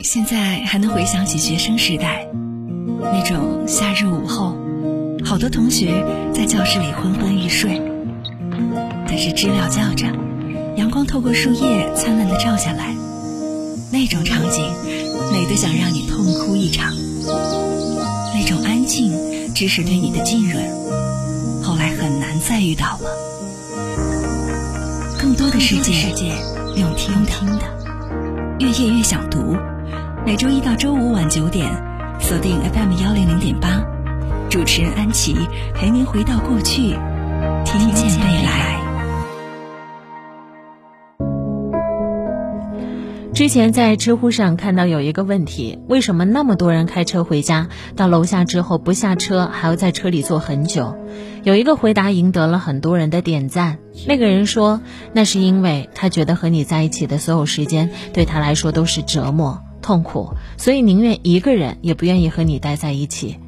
现在还能回想起学生时代，那种夏日午后，好多同学在教室里昏昏欲睡，但是知了叫着，阳光透过树叶灿烂的照下来，那种场景美得想让你痛哭一场。那种安静，只是对你的浸润，后来很难再遇到了。更多的世界用听的，越夜越想读。每周一到周五晚九点，锁定 FM 幺零零点八，主持人安琪陪您回到过去，听见未来。之前在知乎上看到有一个问题：为什么那么多人开车回家，到楼下之后不下车，还要在车里坐很久？有一个回答赢得了很多人的点赞。那个人说，那是因为他觉得和你在一起的所有时间对他来说都是折磨。痛苦，所以宁愿一个人，也不愿意和你待在一起。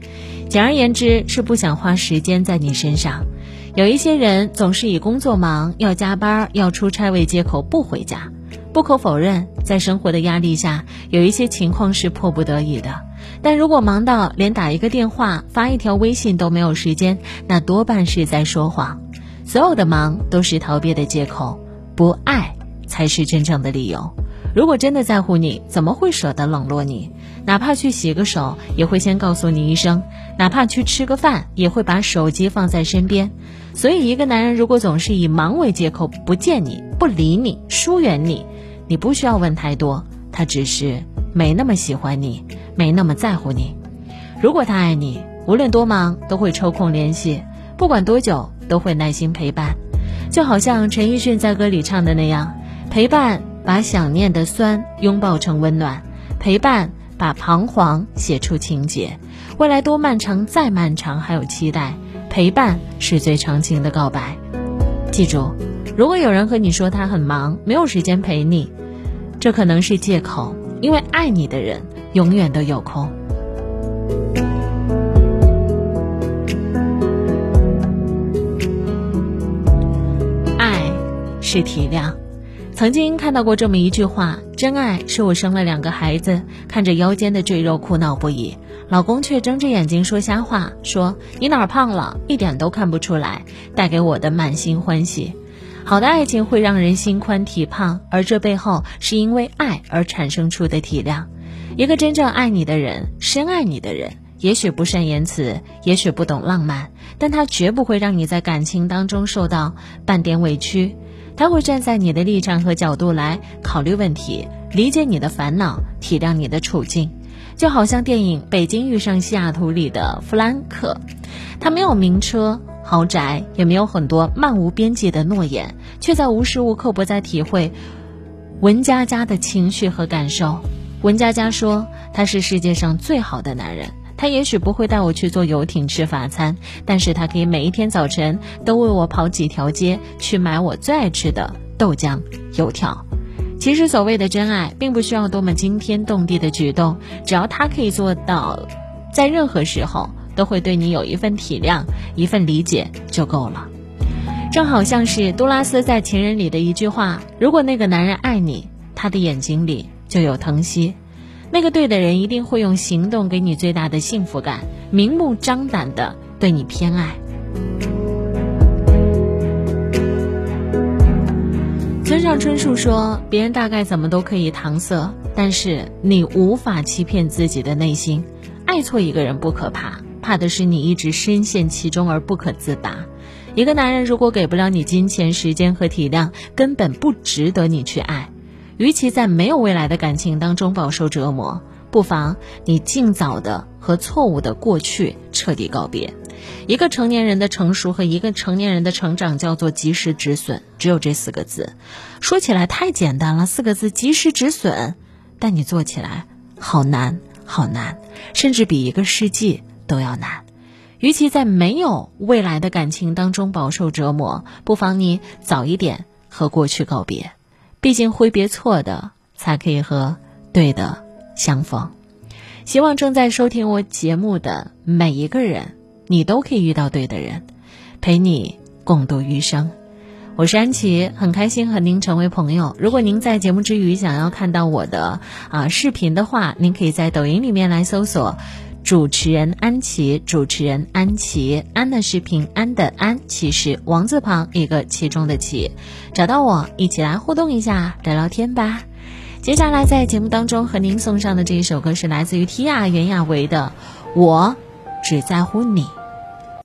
简而言之，是不想花时间在你身上。有一些人总是以工作忙、要加班、要出差为借口不回家。不可否认，在生活的压力下，有一些情况是迫不得已的。但如果忙到连打一个电话、发一条微信都没有时间，那多半是在说谎。所有的忙都是逃避的借口，不爱才是真正的理由。如果真的在乎你，怎么会舍得冷落你？哪怕去洗个手，也会先告诉你一声；哪怕去吃个饭，也会把手机放在身边。所以，一个男人如果总是以忙为借口不见你、不理你、疏远你，你不需要问太多，他只是没那么喜欢你，没那么在乎你。如果他爱你，无论多忙都会抽空联系，不管多久都会耐心陪伴。就好像陈奕迅在歌里唱的那样，陪伴。把想念的酸拥抱成温暖，陪伴把彷徨写出情节。未来多漫长，再漫长，还有期待。陪伴是最长情的告白。记住，如果有人和你说他很忙，没有时间陪你，这可能是借口，因为爱你的人永远都有空。爱是体谅。曾经看到过这么一句话：真爱是我生了两个孩子，看着腰间的赘肉苦恼不已，老公却睁着眼睛说瞎话，说你哪儿胖了，一点都看不出来，带给我的满心欢喜。好的爱情会让人心宽体胖，而这背后是因为爱而产生出的体谅。一个真正爱你的人，深爱你的人，也许不善言辞，也许不懂浪漫，但他绝不会让你在感情当中受到半点委屈。他会站在你的立场和角度来考虑问题，理解你的烦恼，体谅你的处境，就好像电影《北京遇上西雅图》里的弗兰克，他没有名车豪宅，也没有很多漫无边际的诺言，却在无时无刻不在体会文佳佳的情绪和感受。文佳佳说：“他是世界上最好的男人。”他也许不会带我去坐游艇吃法餐，但是他可以每一天早晨都为我跑几条街去买我最爱吃的豆浆油条。其实所谓的真爱，并不需要多么惊天动地的举动，只要他可以做到，在任何时候都会对你有一份体谅、一份理解就够了。正好像是杜拉斯在《情人》里的一句话：“如果那个男人爱你，他的眼睛里就有疼惜。”那个对的人一定会用行动给你最大的幸福感，明目张胆的对你偏爱。村上春树说：“别人大概怎么都可以搪塞，但是你无法欺骗自己的内心。爱错一个人不可怕，怕的是你一直深陷其中而不可自拔。一个男人如果给不了你金钱、时间和体谅，根本不值得你去爱。”与其在没有未来的感情当中饱受折磨，不妨你尽早的和错误的过去彻底告别。一个成年人的成熟和一个成年人的成长叫做及时止损，只有这四个字。说起来太简单了，四个字及时止损，但你做起来好难好难，甚至比一个世纪都要难。与其在没有未来的感情当中饱受折磨，不妨你早一点和过去告别。毕竟挥别错的，才可以和对的相逢。希望正在收听我节目的每一个人，你都可以遇到对的人，陪你共度余生。我是安琪，很开心和您成为朋友。如果您在节目之余想要看到我的啊视频的话，您可以在抖音里面来搜索主持人安琪，主持人安琪，安的是平，安的安，其实王字旁一个其中的其，找到我一起来互动一下，聊聊天吧。接下来在节目当中和您送上的这一首歌是来自于提娅袁娅维的《我只在乎你》。